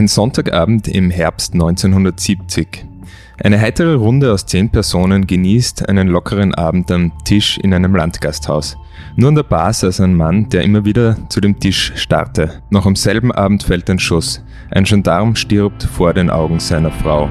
Ein Sonntagabend im Herbst 1970. Eine heitere Runde aus zehn Personen genießt einen lockeren Abend am Tisch in einem Landgasthaus. Nur an der Bar saß ein Mann, der immer wieder zu dem Tisch starrte. Noch am selben Abend fällt ein Schuss. Ein Gendarm stirbt vor den Augen seiner Frau.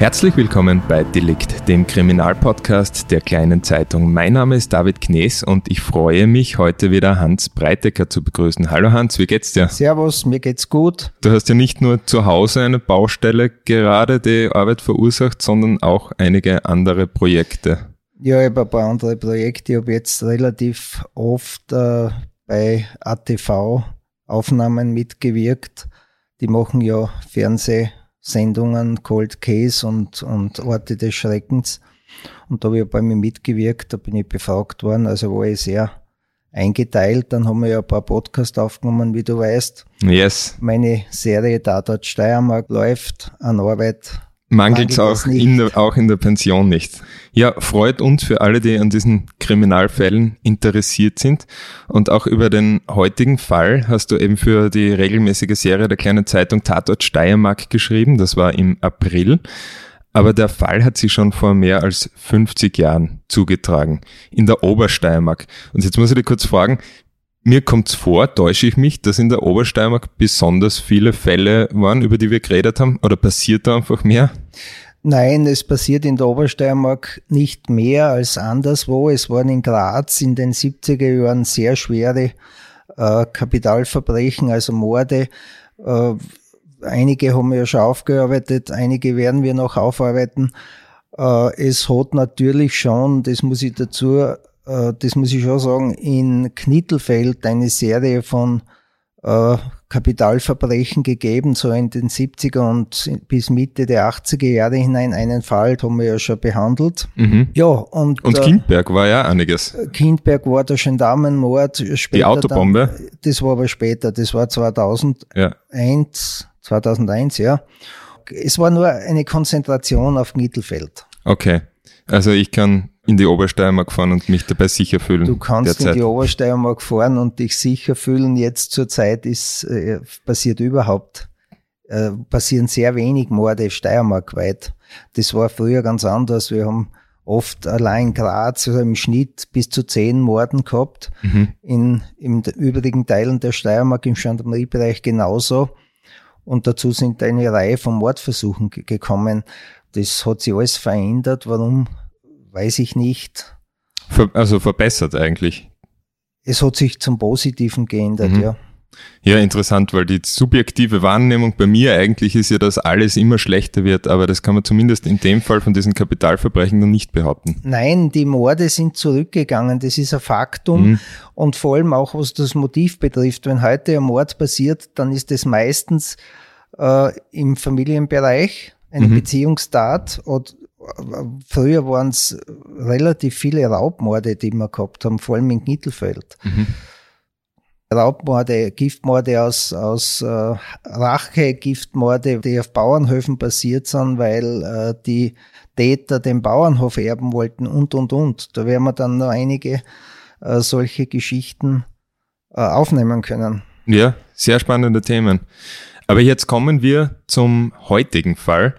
Herzlich willkommen bei Delikt, dem Kriminalpodcast der kleinen Zeitung. Mein Name ist David Knees und ich freue mich, heute wieder Hans Breitecker zu begrüßen. Hallo Hans, wie geht's dir? Servus, mir geht's gut. Du hast ja nicht nur zu Hause eine Baustelle gerade, die Arbeit verursacht, sondern auch einige andere Projekte. Ja, ich habe ein paar andere Projekte. Ich habe jetzt relativ oft äh, bei ATV Aufnahmen mitgewirkt. Die machen ja Fernseh Sendungen, Cold Case und, und Orte des Schreckens. Und da habe ich bei mir mitgewirkt, da bin ich befragt worden, also war ich sehr eingeteilt. Dann haben wir ja ein paar Podcasts aufgenommen, wie du weißt. Yes. Meine Serie Tatort Steiermark läuft an Arbeit Mangelt es auch, in der, auch in der Pension nicht. Ja, freut uns für alle, die an diesen Kriminalfällen interessiert sind. Und auch über den heutigen Fall hast du eben für die regelmäßige Serie der kleinen Zeitung Tatort Steiermark geschrieben. Das war im April. Aber der Fall hat sich schon vor mehr als 50 Jahren zugetragen. In der Obersteiermark. Und jetzt muss ich dich kurz fragen, mir kommt's vor, täusche ich mich, dass in der Obersteiermark besonders viele Fälle waren, über die wir geredet haben? Oder passiert da einfach mehr? Nein, es passiert in der Obersteiermark nicht mehr als anderswo. Es waren in Graz in den 70er Jahren sehr schwere äh, Kapitalverbrechen, also Morde. Äh, einige haben wir ja schon aufgearbeitet, einige werden wir noch aufarbeiten. Äh, es hat natürlich schon, das muss ich dazu äh, das muss ich schon sagen, in Knittelfeld eine Serie von äh, Kapitalverbrechen gegeben, so in den 70er und bis Mitte der 80er Jahre hinein. Einen Fall haben wir ja schon behandelt. Mhm. Ja, und, und äh, Kindberg war ja einiges. Kindberg war der Gendarmenmord. Später Die Autobombe? Dann, das war aber später, das war 2001, ja. 2001, ja. Es war nur eine Konzentration auf Mittelfeld. Okay. Also ich kann in die Obersteiermark fahren und mich dabei sicher fühlen. Du kannst derzeit. in die Obersteiermark fahren und dich sicher fühlen. Jetzt zur Zeit ist äh, passiert überhaupt äh, passieren sehr wenig Morde steiermarkweit. Das war früher ganz anders. Wir haben oft allein in Graz also im Schnitt bis zu zehn Morden gehabt. Mhm. In, in den übrigen Teilen der Steiermark im Gendarmeriebereich genauso. Und dazu sind eine Reihe von Mordversuchen gekommen. Das hat sich alles verändert. Warum weiß ich nicht. also verbessert eigentlich. Es hat sich zum Positiven geändert, mhm. ja. Ja, interessant, weil die subjektive Wahrnehmung bei mir eigentlich ist ja, dass alles immer schlechter wird, aber das kann man zumindest in dem Fall von diesen Kapitalverbrechen noch nicht behaupten. Nein, die Morde sind zurückgegangen, das ist ein Faktum mhm. und vor allem auch was das Motiv betrifft. Wenn heute ein Mord passiert, dann ist es meistens äh, im Familienbereich eine mhm. Beziehungstat oder früher waren es relativ viele Raubmorde, die wir gehabt haben, vor allem in Mittelfeld. Mhm. Raubmorde, Giftmorde aus, aus äh, Rache, Giftmorde, die auf Bauernhöfen passiert sind, weil äh, die Täter den Bauernhof erben wollten und, und, und. Da werden wir dann noch einige äh, solche Geschichten äh, aufnehmen können. Ja, sehr spannende Themen. Aber jetzt kommen wir zum heutigen Fall.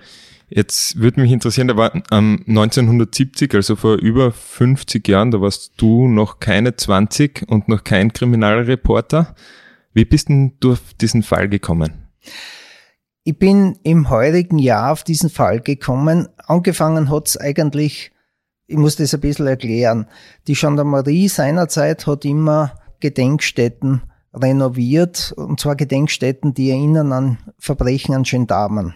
Jetzt würde mich interessieren, da war ähm, 1970, also vor über 50 Jahren, da warst du noch keine 20 und noch kein Kriminalreporter. Wie bist denn du auf diesen Fall gekommen? Ich bin im heurigen Jahr auf diesen Fall gekommen. Angefangen hat's eigentlich, ich muss das ein bisschen erklären. Die Gendarmerie seinerzeit hat immer Gedenkstätten renoviert, und zwar Gedenkstätten, die erinnern an Verbrechen an Gendarmen.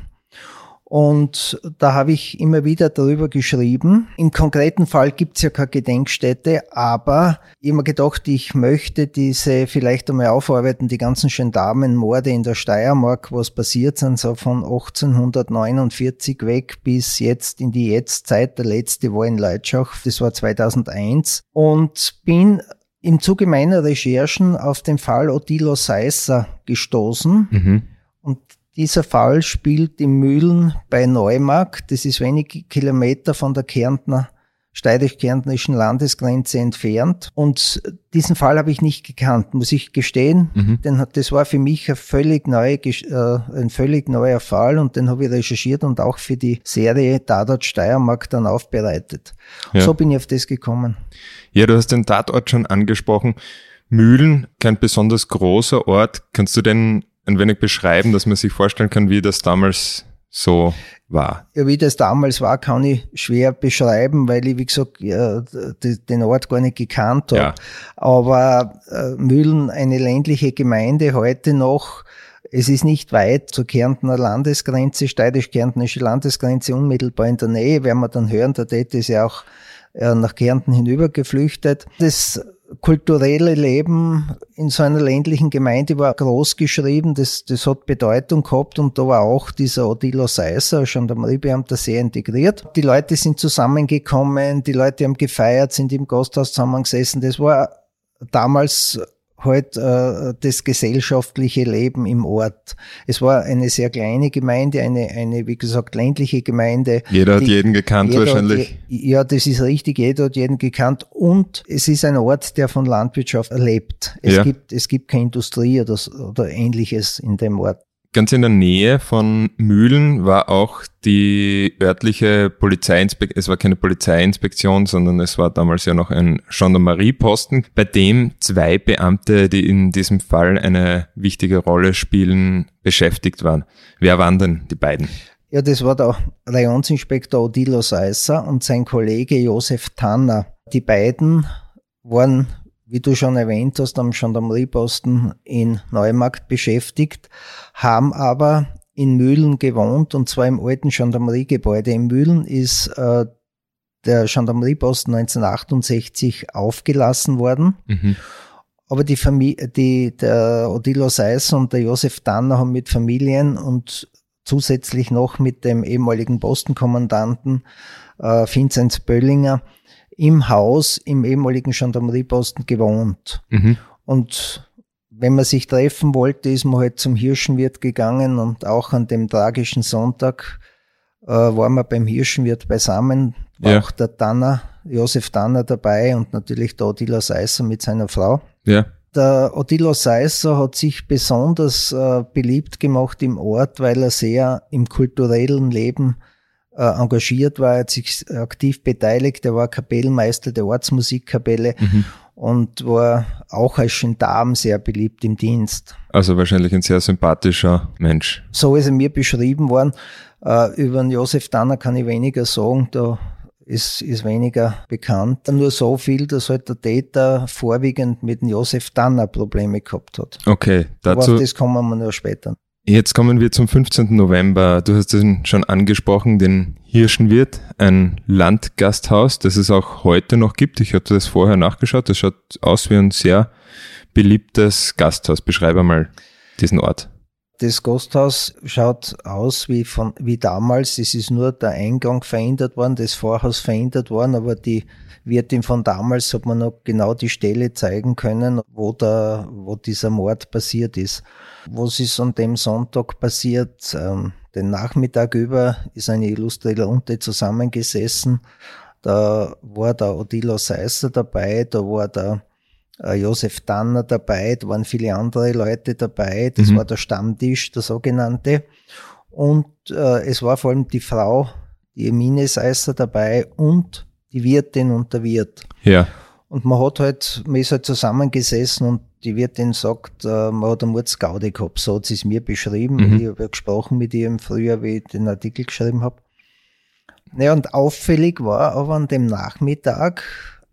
Und da habe ich immer wieder darüber geschrieben. Im konkreten Fall gibt es ja keine Gedenkstätte, aber mir gedacht, ich möchte diese vielleicht einmal aufarbeiten, die ganzen Gendarmenmorde in der Steiermark, was passiert sind, so von 1849 weg bis jetzt in die Jetztzeit. Der letzte war in Leitschach, das war 2001. Und bin im Zuge meiner Recherchen auf den Fall Odilo Seisser gestoßen. Mhm. Und Dieser Fall spielt in Mühlen bei Neumarkt. Das ist wenige Kilometer von der Kärntner steirisch-kärntnerischen Landesgrenze entfernt. Und diesen Fall habe ich nicht gekannt, muss ich gestehen. Mhm. Denn das war für mich ein völlig, neue, äh, ein völlig neuer Fall und den habe ich recherchiert und auch für die Serie Tatort Steiermark dann aufbereitet. Ja. So bin ich auf das gekommen. Ja, du hast den Tatort schon angesprochen. Mühlen, kein besonders großer Ort. Kannst du denn ein wenig beschreiben, dass man sich vorstellen kann, wie das damals so war? Ja, wie das damals war, kann ich schwer beschreiben, weil ich, wie gesagt, ja, den Ort gar nicht gekannt habe. Ja. Aber äh, Mühlen, eine ländliche Gemeinde, heute noch, es ist nicht weit zur Kärntner Landesgrenze, steirisch-kärntnerische Landesgrenze, unmittelbar in der Nähe, werden wir dann hören, der Tät ist ja auch äh, nach Kärnten hinüber geflüchtet. Das kulturelle Leben in so einer ländlichen Gemeinde war groß geschrieben, das, das hat Bedeutung gehabt und da war auch dieser Odilo Seisser, Gendarmeriebeamter, sehr integriert. Die Leute sind zusammengekommen, die Leute haben gefeiert, sind im Gasthaus zusammengesessen. Das war damals halt äh, das gesellschaftliche Leben im Ort. Es war eine sehr kleine Gemeinde, eine, eine wie gesagt, ländliche Gemeinde. Jeder die, hat jeden gekannt wahrscheinlich. Je, ja, das ist richtig, jeder hat jeden gekannt und es ist ein Ort, der von Landwirtschaft lebt. Es, ja. gibt, es gibt keine Industrie oder, oder ähnliches in dem Ort. Ganz in der Nähe von Mühlen war auch die örtliche Polizeiinspektion, es war keine Polizeiinspektion, sondern es war damals ja noch ein Gendarmerieposten, bei dem zwei Beamte, die in diesem Fall eine wichtige Rolle spielen, beschäftigt waren. Wer waren denn die beiden? Ja, das war der Rayonsinspektor Odilo Seisser und sein Kollege Josef Tanner. Die beiden waren wie du schon erwähnt hast, am Gendarmerieposten in Neumarkt beschäftigt, haben aber in Mühlen gewohnt und zwar im alten Gendarmeriegebäude. In Mühlen ist äh, der Gendarmerieposten 1968 aufgelassen worden. Mhm. Aber die Familie, die, der Odilo Seis und der Josef Danner haben mit Familien und zusätzlich noch mit dem ehemaligen Postenkommandanten äh, Vinzenz Böllinger im Haus im ehemaligen Gendarmerieposten gewohnt. Mhm. Und wenn man sich treffen wollte, ist man halt zum Hirschenwirt gegangen und auch an dem tragischen Sonntag äh, waren wir beim Hirschenwirt beisammen. War ja. auch der Tanner, Josef Tanner dabei und natürlich der Odilo Seisser mit seiner Frau. Ja. Der Odilo Seisser hat sich besonders äh, beliebt gemacht im Ort, weil er sehr im kulturellen Leben engagiert war, hat sich aktiv beteiligt. Er war Kapellmeister der Ortsmusikkapelle mhm. und war auch als Gendarm sehr beliebt im Dienst. Also wahrscheinlich ein sehr sympathischer Mensch. So ist er mir beschrieben worden. Äh, über den Josef Danner kann ich weniger sagen, da ist, ist weniger bekannt. Nur so viel, dass halt der Täter vorwiegend mit dem Josef Danner Probleme gehabt hat. Okay, dazu. Aber auf das kommen wir nur später. Jetzt kommen wir zum 15. November. Du hast es schon angesprochen, den Hirschenwirt, ein Landgasthaus, das es auch heute noch gibt. Ich hatte das vorher nachgeschaut. Das schaut aus wie ein sehr beliebtes Gasthaus. Beschreibe mal diesen Ort. Das Gasthaus schaut aus wie von, wie damals. Es ist nur der Eingang verändert worden, das Vorhaus verändert worden, aber die Wirtin von damals hat man noch genau die Stelle zeigen können, wo da, wo dieser Mord passiert ist. Was ist an dem Sonntag passiert? Ähm, den Nachmittag über ist eine illustre Lunte zusammengesessen. Da war der Odilo Seisser dabei, da war der Josef Danner dabei, da waren viele andere Leute dabei. Das mhm. war der Stammtisch, der sogenannte. Und äh, es war vor allem die Frau, die Emine Seisser dabei und die Wirtin und der Wirt. Ja. Und man hat halt, man ist halt zusammengesessen und die Wirtin sagt, äh, man hat eine Mordsgaude gehabt. So hat sie es mir beschrieben. Mhm. Ich habe ja gesprochen mit ihr im Frühjahr, wie ich den Artikel geschrieben habe. Naja, und auffällig war aber an dem Nachmittag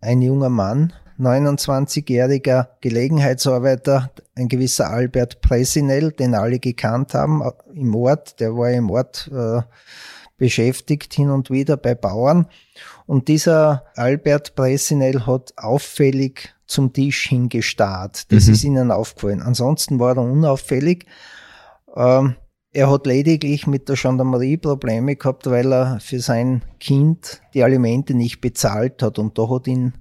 ein junger Mann, 29-jähriger Gelegenheitsarbeiter, ein gewisser Albert Presinel, den alle gekannt haben äh, im Ort, der war im Ort äh, beschäftigt hin und wieder bei Bauern. Und dieser Albert Presinel hat auffällig zum Tisch hingestarrt. Das mhm. ist ihnen aufgefallen. Ansonsten war er unauffällig. Ähm, er hat lediglich mit der Gendarmerie Probleme gehabt, weil er für sein Kind die Alimente nicht bezahlt hat. Und da hat ihn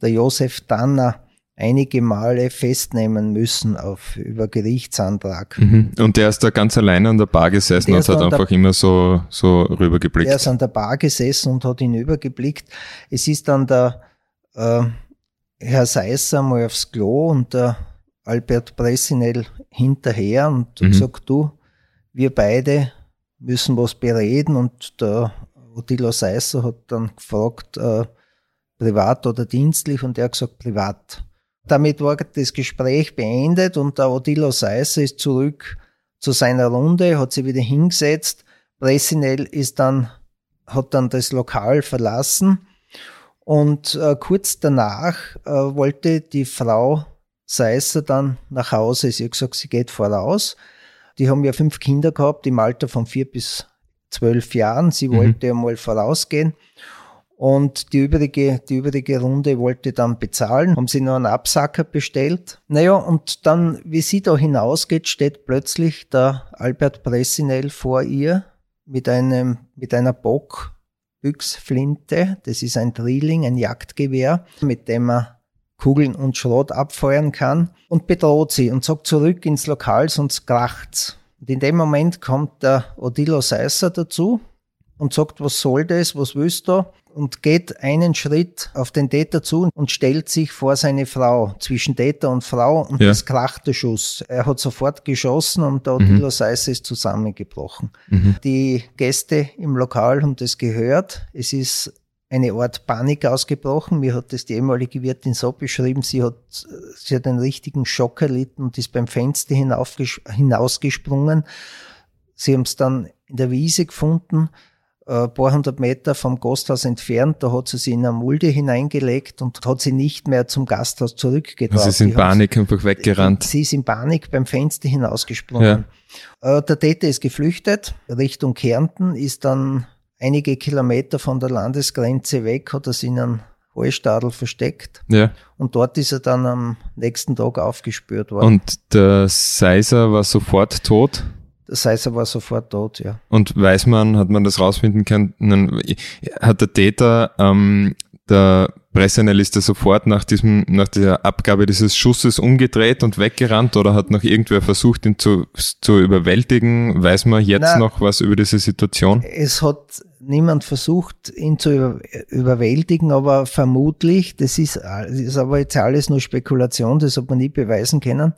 der Josef Danner einige Male festnehmen müssen auf über Gerichtsantrag. Mhm. Und der ist da ganz alleine an der Bar gesessen und hat einfach der, immer so, so rübergeblickt. Er ist an der Bar gesessen und hat hinübergeblickt. Es ist dann der äh, Herr Seisser mal aufs Klo und der Albert Pressinell hinterher und mhm. gesagt, du, wir beide müssen was bereden und der Odilo Seisser hat dann gefragt, äh, privat oder dienstlich und er hat gesagt, privat. Damit war das Gespräch beendet und der Odilo Seisser ist zurück zu seiner Runde, hat sich wieder hingesetzt. Pressinell ist dann, hat dann das Lokal verlassen und äh, kurz danach äh, wollte die Frau Seisser dann nach Hause. Sie hat gesagt, sie geht voraus. Die haben ja fünf Kinder gehabt im Alter von vier bis zwölf Jahren. Sie mhm. wollte einmal vorausgehen. Und die übrige, die übrige Runde wollte dann bezahlen, haben sie noch einen Absacker bestellt. Naja, und dann, wie sie da hinausgeht, steht plötzlich der Albert Pressinell vor ihr mit einem, mit einer Bockbüchsflinte. Das ist ein Drilling, ein Jagdgewehr, mit dem er Kugeln und Schrot abfeuern kann und bedroht sie und sagt zurück ins Lokal, sonst kracht's. Und in dem Moment kommt der Odilo Seisser dazu und sagt, was soll das, was willst du? Und geht einen Schritt auf den Täter zu und stellt sich vor seine Frau, zwischen Täter und Frau, und ja. es kracht der Schuss. Er hat sofort geschossen und der Odilo mhm. Seisser ist zusammengebrochen. Mhm. Die Gäste im Lokal haben das gehört. Es ist eine Art Panik ausgebrochen. Mir hat das die ehemalige Wirtin so beschrieben, sie hat, sie hat einen richtigen Schock erlitten und ist beim Fenster hinausgesprungen. Sie haben es dann in der Wiese gefunden, ein äh, paar hundert Meter vom Gasthaus entfernt. Da hat sie sie in eine Mulde hineingelegt und hat sie nicht mehr zum Gasthaus zurückgetragen. Sie ist in Panik einfach weggerannt. Sie ist in Panik beim Fenster hinausgesprungen. Ja. Äh, der Täter ist geflüchtet Richtung Kärnten, ist dann einige Kilometer von der Landesgrenze weg hat er sich in einem Hallstadel versteckt. Ja. Und dort ist er dann am nächsten Tag aufgespürt worden. Und der Seiser war sofort tot? Der Seiser war sofort tot, ja. Und weiß man, hat man das rausfinden können, hat der Täter ähm, der er sofort nach diesem, nach der Abgabe dieses Schusses umgedreht und weggerannt oder hat noch irgendwer versucht, ihn zu, zu überwältigen? Weiß man jetzt Na, noch was über diese Situation? Es hat niemand versucht, ihn zu über, überwältigen, aber vermutlich, das ist, das ist aber jetzt alles nur Spekulation, das hat man nie beweisen können,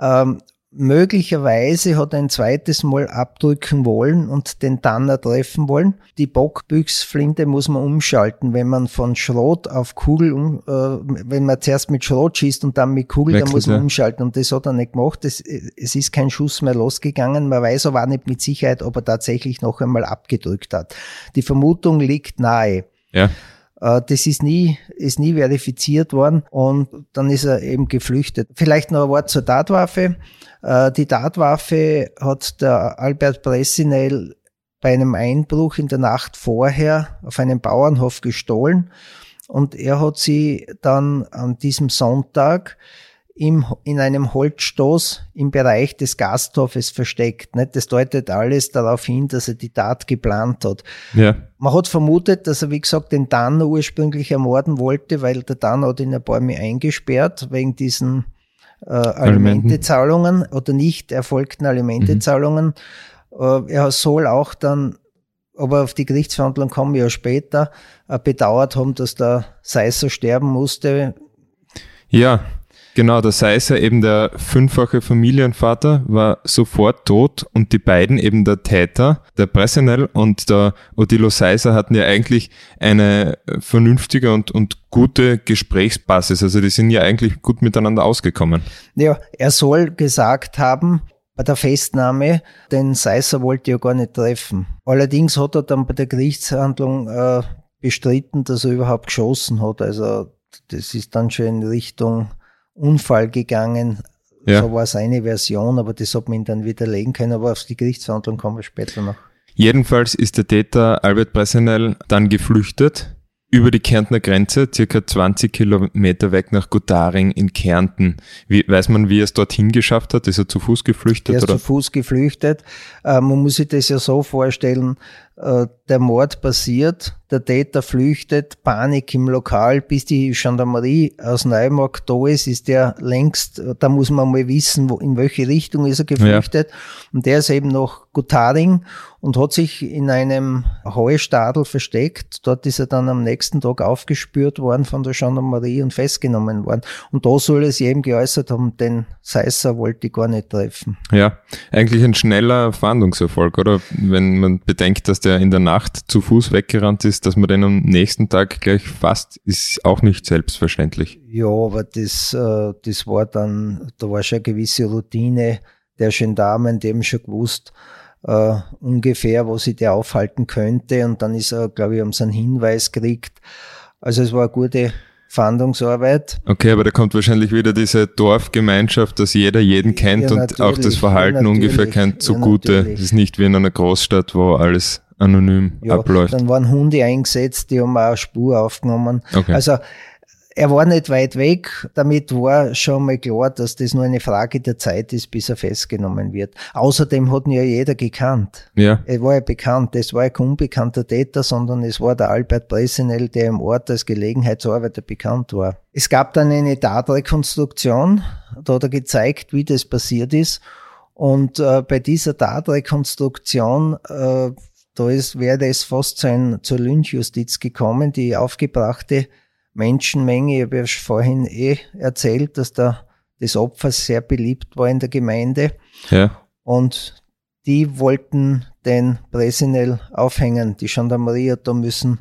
ähm, möglicherweise hat er ein zweites Mal abdrücken wollen und den Tanner treffen wollen. Die Bockbüchsflinte muss man umschalten, wenn man von Schrot auf Kugel, um, äh, wenn man zuerst mit Schrot schießt und dann mit Kugel, Wechselt, dann muss man ja. umschalten und das hat er nicht gemacht. Es, es ist kein Schuss mehr losgegangen. Man weiß aber auch nicht mit Sicherheit, ob er tatsächlich noch einmal abgedrückt hat. Die Vermutung liegt nahe. Ja. Äh, das ist nie, ist nie verifiziert worden und dann ist er eben geflüchtet. Vielleicht noch ein Wort zur Tatwaffe. Äh, die Tatwaffe hat der Albert Bressinel bei einem Einbruch in der Nacht vorher auf einem Bauernhof gestohlen und er hat sie dann an diesem Sonntag im, in einem Holzstoß im Bereich des Gasthofes versteckt. Nicht? Das deutet alles darauf hin, dass er die Tat geplant hat. Ja. Man hat vermutet, dass er, wie gesagt, den Danner ursprünglich ermorden wollte, weil der Danner hat ihn ein paar Mal eingesperrt wegen diesen äh, Alimentezahlungen oder nicht erfolgten Alimentezahlungen. Mhm. Äh, er soll auch dann, aber auf die Gerichtsverhandlung kommen wir ja später, äh, bedauert haben, dass der Seisser sterben musste. Ja, Genau, heißt ja eben der fünffache Familienvater war sofort tot und die beiden, eben der Täter, der Pressenel und der Odilo Seiser hatten ja eigentlich eine vernünftige und, und gute Gesprächsbasis. Also die sind ja eigentlich gut miteinander ausgekommen. Ja, er soll gesagt haben, bei der Festnahme, den Seiser wollte er gar nicht treffen. Allerdings hat er dann bei der Gerichtshandlung äh, bestritten, dass er überhaupt geschossen hat. Also das ist dann schon in Richtung Unfall gegangen. Ja. So war seine Version, aber das hat man ihn dann widerlegen können. Aber auf die Gerichtsverhandlung kommen wir später noch. Jedenfalls ist der Täter Albert Bressenel dann geflüchtet über die Kärntner Grenze, circa 20 Kilometer weg nach Gutaring in Kärnten. Wie, weiß man, wie er es dorthin geschafft hat? Ist er zu Fuß geflüchtet? Er ist oder? zu Fuß geflüchtet. Äh, man muss sich das ja so vorstellen, der Mord passiert, der Täter flüchtet, Panik im Lokal, bis die Gendarmerie aus Neumarkt da ist, ist der längst, da muss man mal wissen, wo, in welche Richtung ist er geflüchtet. Ja. Und der ist eben noch Gutaring und hat sich in einem Heustadel versteckt. Dort ist er dann am nächsten Tag aufgespürt worden von der Gendarmerie und festgenommen worden. Und da soll es eben geäußert haben, den Seisser wollte ich gar nicht treffen. Ja, eigentlich ein schneller Fahndungserfolg, oder? Wenn man bedenkt, dass der in der Nacht zu Fuß weggerannt ist, dass man den am nächsten Tag gleich fasst, ist auch nicht selbstverständlich. Ja, aber das, äh, das war dann, da war schon eine gewisse Routine der Gendarmen, die haben schon gewusst, äh, ungefähr, wo sich der aufhalten könnte. Und dann ist er, glaube ich, um seinen Hinweis gekriegt. Also es war eine gute Fahndungsarbeit. Okay, aber da kommt wahrscheinlich wieder diese Dorfgemeinschaft, dass jeder jeden kennt ja, und auch das Verhalten ja, ungefähr kennt zugute. Ja, das ist nicht wie in einer Großstadt, wo alles anonym ja, abläuft. Dann waren Hunde eingesetzt, die haben auch eine Spur aufgenommen. Okay. Also er war nicht weit weg. Damit war schon mal klar, dass das nur eine Frage der Zeit ist, bis er festgenommen wird. Außerdem hat ihn ja jeder gekannt. Ja. Er war ja bekannt. Es war ja kein unbekannter Täter, sondern es war der Albert Bresenel, der im Ort als Gelegenheitsarbeiter bekannt war. Es gab dann eine Tatrekonstruktion. Da hat er gezeigt, wie das passiert ist. Und äh, bei dieser Tatrekonstruktion äh, da ist, wäre es fast zu ein, zur Lynchjustiz gekommen. Die aufgebrachte Menschenmenge, ich habe ja vorhin eh erzählt, dass da das Opfer sehr beliebt war in der Gemeinde. Ja. Und die wollten den Bresinel aufhängen. Die Gendarmerie hat da müssen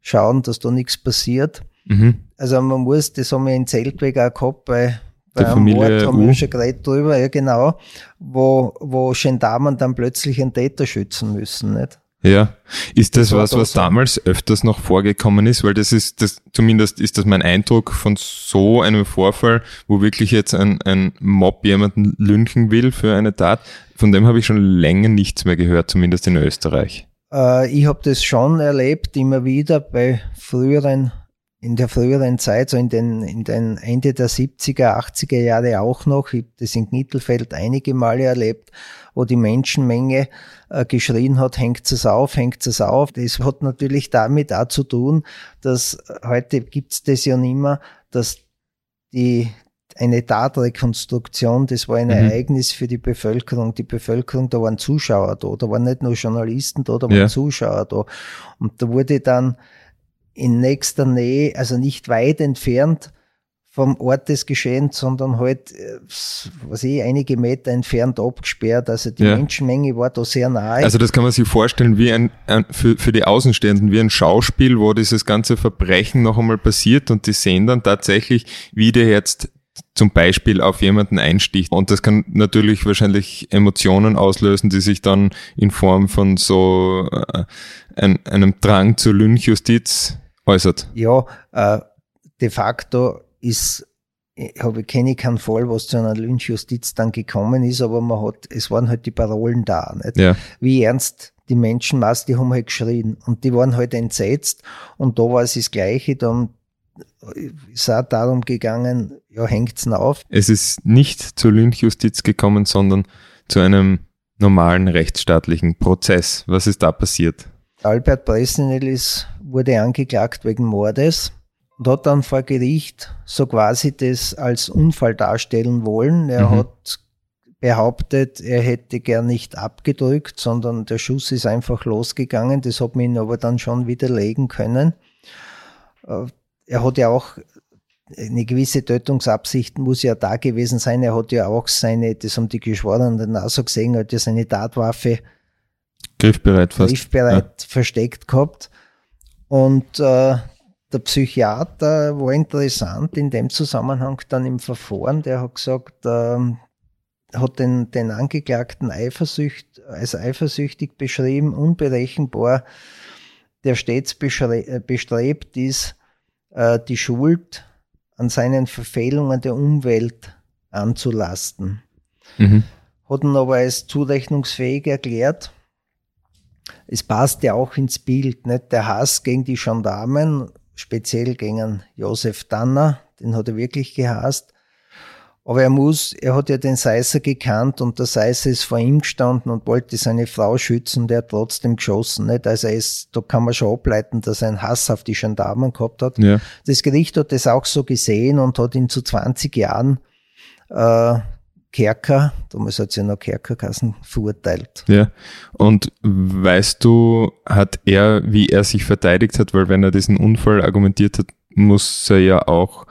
schauen, dass da nichts passiert. Mhm. Also man muss, das haben wir in Zeltweg auch gehabt, bei, bei einem Familie Mord haben wir schon geredet drüber, ja genau, wo, wo Gendarmen dann plötzlich einen Täter schützen müssen, nicht? Ja. Ist das, das was, was damals öfters noch vorgekommen ist? Weil das ist, das, zumindest ist das mein Eindruck von so einem Vorfall, wo wirklich jetzt ein, ein Mob jemanden lynchen will für eine Tat. Von dem habe ich schon länger nichts mehr gehört, zumindest in Österreich. Äh, ich habe das schon erlebt, immer wieder bei früheren in der früheren Zeit, so in den, in den Ende der 70er, 80er Jahre auch noch, ich habe das in Knittelfeld einige Male erlebt, wo die Menschenmenge äh, geschrien hat, hängt es auf, hängt es auf. Das hat natürlich damit auch zu tun, dass heute gibt's das ja nicht mehr, dass die eine Tatrekonstruktion, das war ein mhm. Ereignis für die Bevölkerung. Die Bevölkerung, da waren Zuschauer da, da waren nicht nur Journalisten da, da waren ja. Zuschauer da. Und da wurde dann in nächster Nähe, also nicht weit entfernt vom Ort des Geschehens, sondern halt, äh, was ich, einige Meter entfernt abgesperrt. Also die ja. Menschenmenge war da sehr nahe. Also das kann man sich vorstellen wie ein, ein für, für die Außenstehenden, wie ein Schauspiel, wo dieses ganze Verbrechen noch einmal passiert und die sehen dann tatsächlich, wie der jetzt zum Beispiel auf jemanden einsticht. Und das kann natürlich wahrscheinlich Emotionen auslösen, die sich dann in Form von so äh, ein, einem Drang zur Lynchjustiz äußert. Ja, äh, de facto ist habe kenne ich keinen Fall, was zu einer Lynchjustiz dann gekommen ist, aber man hat, es waren halt die Parolen da, nicht? Ja. Wie ernst die Menschenmasse, die haben halt geschrien und die waren halt entsetzt und da war es das Gleiche, dann ist auch darum gegangen, ja, hängt's auf. Es ist nicht zur Lynchjustiz gekommen, sondern zu einem normalen rechtsstaatlichen Prozess. Was ist da passiert? Albert Bresnel ist, wurde angeklagt wegen Mordes und hat dann vor Gericht so quasi das als Unfall darstellen wollen. Er mhm. hat behauptet, er hätte gern nicht abgedrückt, sondern der Schuss ist einfach losgegangen. Das hat man ihn aber dann schon widerlegen können. Äh, er hat ja auch eine gewisse Tötungsabsicht muss ja da gewesen sein. Er hat ja auch seine, das haben die Geschworenen auch so gesehen, hat ja seine Tatwaffe griffbereit, fast. griffbereit ja. versteckt gehabt. Und äh, der Psychiater war interessant in dem Zusammenhang dann im Verfahren, der hat gesagt, äh, hat den, den Angeklagten Eifersucht, als eifersüchtig beschrieben, unberechenbar, der stets äh, bestrebt ist, äh, die Schuld an seinen Verfehlungen der Umwelt anzulasten. Mhm. Hat ihn aber als zurechnungsfähig erklärt. Es passt ja auch ins Bild, nicht? Der Hass gegen die Gendarmen, speziell gegen Josef Danner, den hat er wirklich gehasst. Aber er muss, er hat ja den Seiser gekannt und der Seiser ist vor ihm gestanden und wollte seine Frau schützen, der hat trotzdem geschossen, nicht? Also er ist, da kann man schon ableiten, dass er einen Hass auf die Gendarmen gehabt hat. Ja. Das Gericht hat das auch so gesehen und hat ihn zu 20 Jahren, äh, Kerker, damals hat sie ja noch Kerkerkassen verurteilt. Ja. Und weißt du, hat er, wie er sich verteidigt hat, weil wenn er diesen Unfall argumentiert hat, muss er ja auch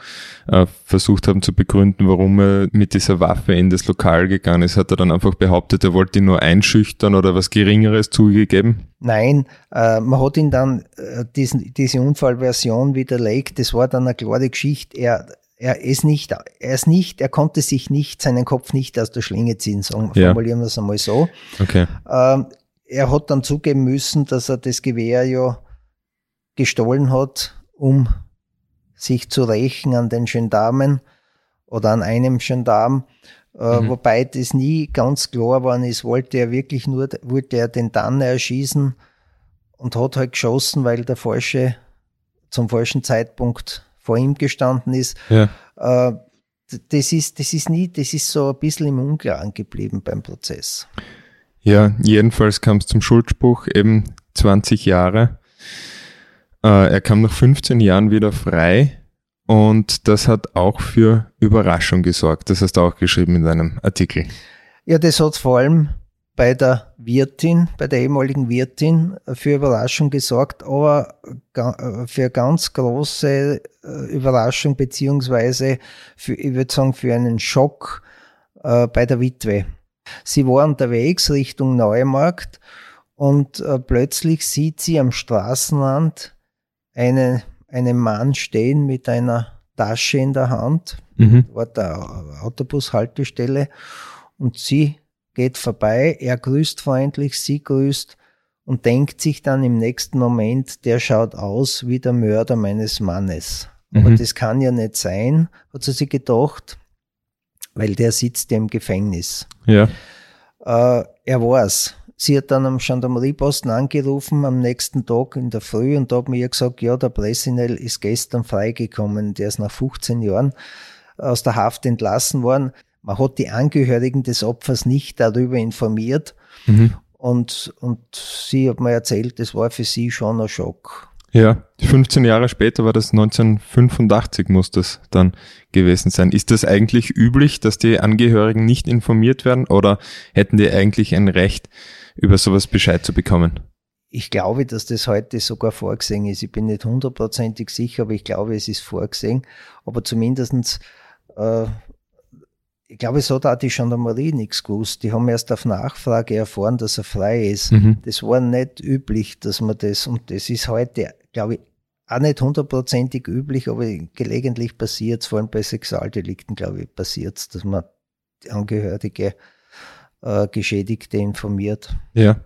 äh, versucht haben zu begründen, warum er mit dieser Waffe in das Lokal gegangen ist. Hat er dann einfach behauptet, er wollte ihn nur einschüchtern oder was Geringeres zugegeben? Nein, äh, man hat ihn dann äh, diesen, diese Unfallversion widerlegt. Das war dann eine klare Geschichte. Er, er ist nicht, er ist nicht, er konnte sich nicht, seinen Kopf nicht aus der Schlinge ziehen, sagen, ja. formulieren wir es einmal so. Okay. Ähm, er hat dann zugeben müssen, dass er das Gewehr ja gestohlen hat, um sich zu rächen an den Gendarmen oder an einem Gendarm, äh, mhm. wobei das nie ganz klar war, ist, wollte er wirklich nur, wollte er den Danner erschießen und hat halt geschossen, weil der falsche, zum falschen Zeitpunkt vor ihm gestanden ist. Ja. Äh, das ist, das ist nie, das ist so ein bisschen im Unklaren geblieben beim Prozess. Ja, jedenfalls kam es zum Schuldspruch, eben 20 Jahre. Äh, er kam nach 15 Jahren wieder frei und das hat auch für Überraschung gesorgt. Das hast du auch geschrieben in deinem Artikel. Ja, das hat vor allem bei der Wirtin, bei der ehemaligen Wirtin für Überraschung gesorgt, aber für ganz große äh, Überraschung beziehungsweise für, ich würde sagen, für einen Schock äh, bei der Witwe. Sie war unterwegs Richtung Neumarkt und plötzlich sieht sie am Straßenrand eine, einen Mann stehen mit einer Tasche in der Hand, mhm. war der Autobushaltestelle und sie geht vorbei, er grüßt freundlich, sie grüßt und denkt sich dann im nächsten Moment, der schaut aus wie der Mörder meines Mannes. Mhm. Aber das kann ja nicht sein, hat sie sich gedacht, weil der sitzt ja im Gefängnis. Ja. Äh, er war's. Sie hat dann am Gendarmerieposten angerufen am nächsten Tag in der Früh und da hat mir gesagt, ja, der Bressinel ist gestern freigekommen. Der ist nach 15 Jahren aus der Haft entlassen worden. Man hat die Angehörigen des Opfers nicht darüber informiert. Mhm. Und, und sie hat mir erzählt, das war für sie schon ein Schock. Ja, 15 Jahre später war das 1985 muss das dann gewesen sein. Ist das eigentlich üblich, dass die Angehörigen nicht informiert werden oder hätten die eigentlich ein Recht, über sowas Bescheid zu bekommen? Ich glaube, dass das heute sogar vorgesehen ist. Ich bin nicht hundertprozentig sicher, aber ich glaube, es ist vorgesehen. Aber zumindestens, äh, ich glaube, so hat die Gendarmerie nichts gewusst. Die haben erst auf Nachfrage erfahren, dass er frei ist. Mhm. Das war nicht üblich, dass man das, und das ist heute, glaube ich, auch nicht hundertprozentig üblich, aber gelegentlich passiert vor allem bei Sexualdelikten, glaube ich, passiert es, dass man die Angehörige äh, Geschädigte informiert. Ja.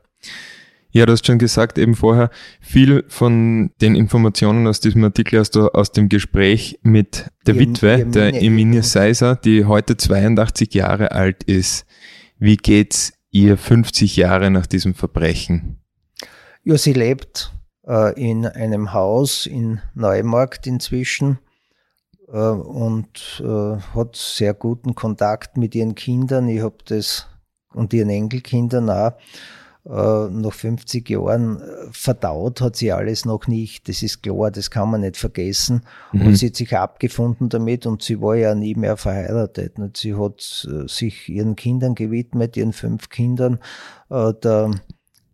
Ja, du hast schon gesagt, eben vorher, viel von den Informationen aus diesem Artikel hast du aus dem Gespräch mit der Witwe, Irmine, der Eminie Seiser, die heute 82 Jahre alt ist. Wie geht's ihr 50 Jahre nach diesem Verbrechen? Ja, sie lebt äh, in einem Haus in Neumarkt inzwischen äh, und äh, hat sehr guten Kontakt mit ihren Kindern. Ich habe das und ihren Enkelkindern auch äh, nach 50 Jahren äh, verdaut hat sie alles noch nicht. Das ist klar, das kann man nicht vergessen. Mhm. Und sie hat sich abgefunden damit und sie war ja nie mehr verheiratet. Und sie hat äh, sich ihren Kindern gewidmet, ihren fünf Kindern. Der,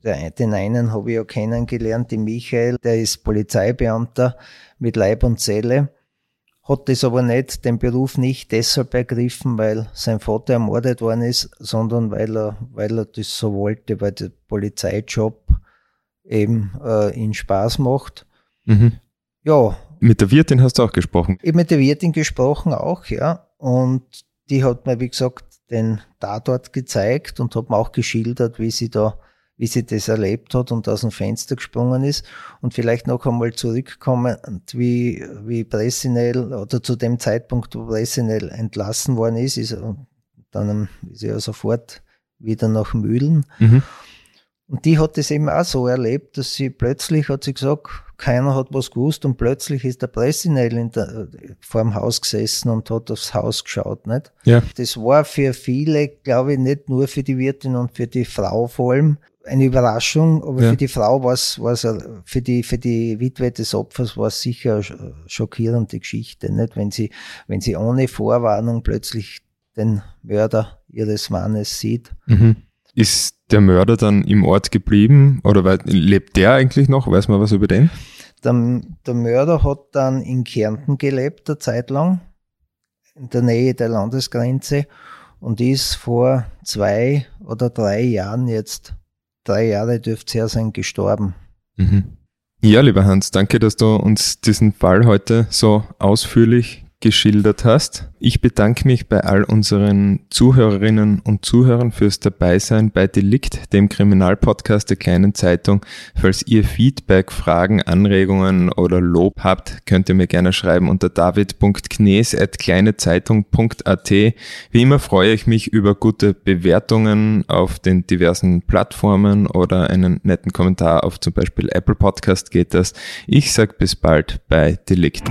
der, den einen habe ich ja kennengelernt, den Michael, der ist Polizeibeamter mit Leib und Seele hat das aber nicht, den Beruf nicht deshalb ergriffen, weil sein Vater ermordet worden ist, sondern weil er, weil er das so wollte, weil der Polizeijob eben äh, ihn Spaß macht. Mhm. Ja. Mit der Wirtin hast du auch gesprochen? Ich habe mit der Wirtin gesprochen auch, ja. Und die hat mir, wie gesagt, den Tatort gezeigt und hat mir auch geschildert, wie sie da wie sie das erlebt hat und aus dem Fenster gesprungen ist. Und vielleicht noch einmal zurückkommen, wie, wie Bressinel oder zu dem Zeitpunkt, wo Bressinel entlassen worden ist, ist dann ist er sofort wieder nach Mühlen. Mhm. Und die hat es eben auch so erlebt, dass sie plötzlich hat sie gesagt, keiner hat was gewusst und plötzlich ist der Pressinell in der, vor dem Haus gesessen und hat aufs Haus geschaut, nicht? Ja. Das war für viele, glaube ich, nicht nur für die Wirtin und für die Frau vor allem eine Überraschung, aber ja. für die Frau war es, war es, für die, für die Witwe des Opfers war es sicher eine schockierende Geschichte, nicht? Wenn sie, wenn sie ohne Vorwarnung plötzlich den Mörder ihres Mannes sieht. Mhm. Ist der Mörder dann im Ort geblieben oder lebt der eigentlich noch? Weiß man was über den? Der, der Mörder hat dann in Kärnten gelebt, eine Zeit lang, in der Nähe der Landesgrenze und ist vor zwei oder drei Jahren jetzt, drei Jahre dürfte es her sein, gestorben. Mhm. Ja, lieber Hans, danke, dass du uns diesen Fall heute so ausführlich geschildert hast. Ich bedanke mich bei all unseren Zuhörerinnen und Zuhörern fürs Dabeisein bei Delikt, dem Kriminalpodcast der kleinen Zeitung. Falls ihr Feedback, Fragen, Anregungen oder Lob habt, könnt ihr mir gerne schreiben unter david.knes.kleinezeitung.at. Wie immer freue ich mich über gute Bewertungen auf den diversen Plattformen oder einen netten Kommentar auf zum Beispiel Apple Podcast geht das. Ich sag bis bald bei Delikt.